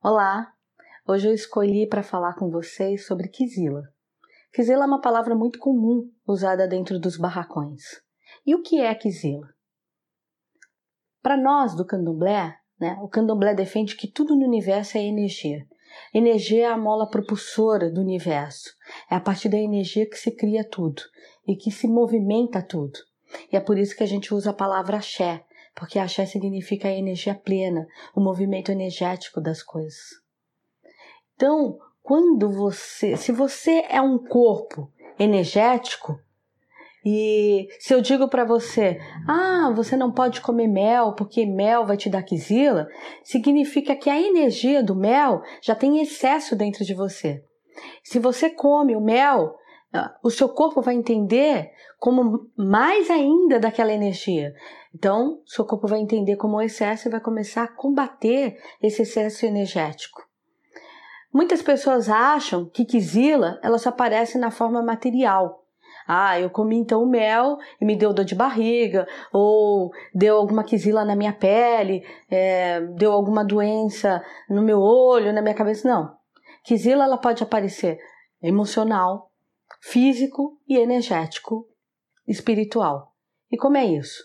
Olá! Hoje eu escolhi para falar com vocês sobre quizila. Quizila é uma palavra muito comum usada dentro dos barracões. E o que é quizila? Para nós do candomblé, né, o candomblé defende que tudo no universo é energia. Energia é a mola propulsora do universo. É a partir da energia que se cria tudo e que se movimenta tudo. E é por isso que a gente usa a palavra axé, porque axé significa a energia plena, o movimento energético das coisas. Então, quando você, se você é um corpo energético, e se eu digo para você, ah, você não pode comer mel porque mel vai te dar quisila, significa que a energia do mel já tem excesso dentro de você. Se você come o mel, o seu corpo vai entender como mais ainda daquela energia. Então, seu corpo vai entender como excesso e vai começar a combater esse excesso energético. Muitas pessoas acham que quisila ela só aparece na forma material. Ah, eu comi então mel e me deu dor de barriga, ou deu alguma quisila na minha pele, é, deu alguma doença no meu olho, na minha cabeça. Não. Quisila ela pode aparecer emocional, físico e energético, espiritual. E como é isso?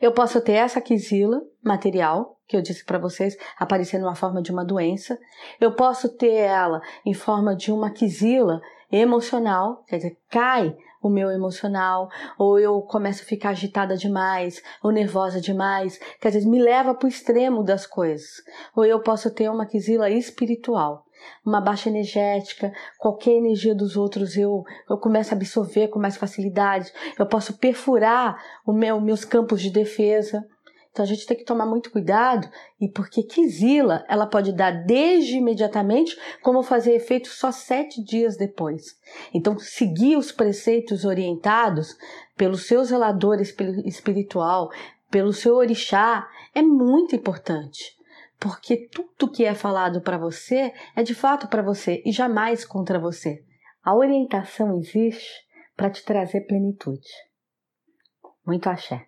Eu posso ter essa quisila material, que eu disse para vocês, aparecer numa forma de uma doença. Eu posso ter ela em forma de uma quisila emocional, quer dizer, cai o meu emocional, ou eu começo a ficar agitada demais, ou nervosa demais, quer dizer, me leva para o extremo das coisas. Ou eu posso ter uma quisila espiritual, uma baixa energética, qualquer energia dos outros eu, eu começo a absorver com mais facilidade, eu posso perfurar os meu, meus campos de defesa. Então a gente tem que tomar muito cuidado e porque quisila ela pode dar desde imediatamente como fazer efeito só sete dias depois. Então seguir os preceitos orientados pelo seu zelador espiritual, pelo seu orixá é muito importante porque tudo que é falado para você é de fato para você e jamais contra você. A orientação existe para te trazer plenitude. Muito axé.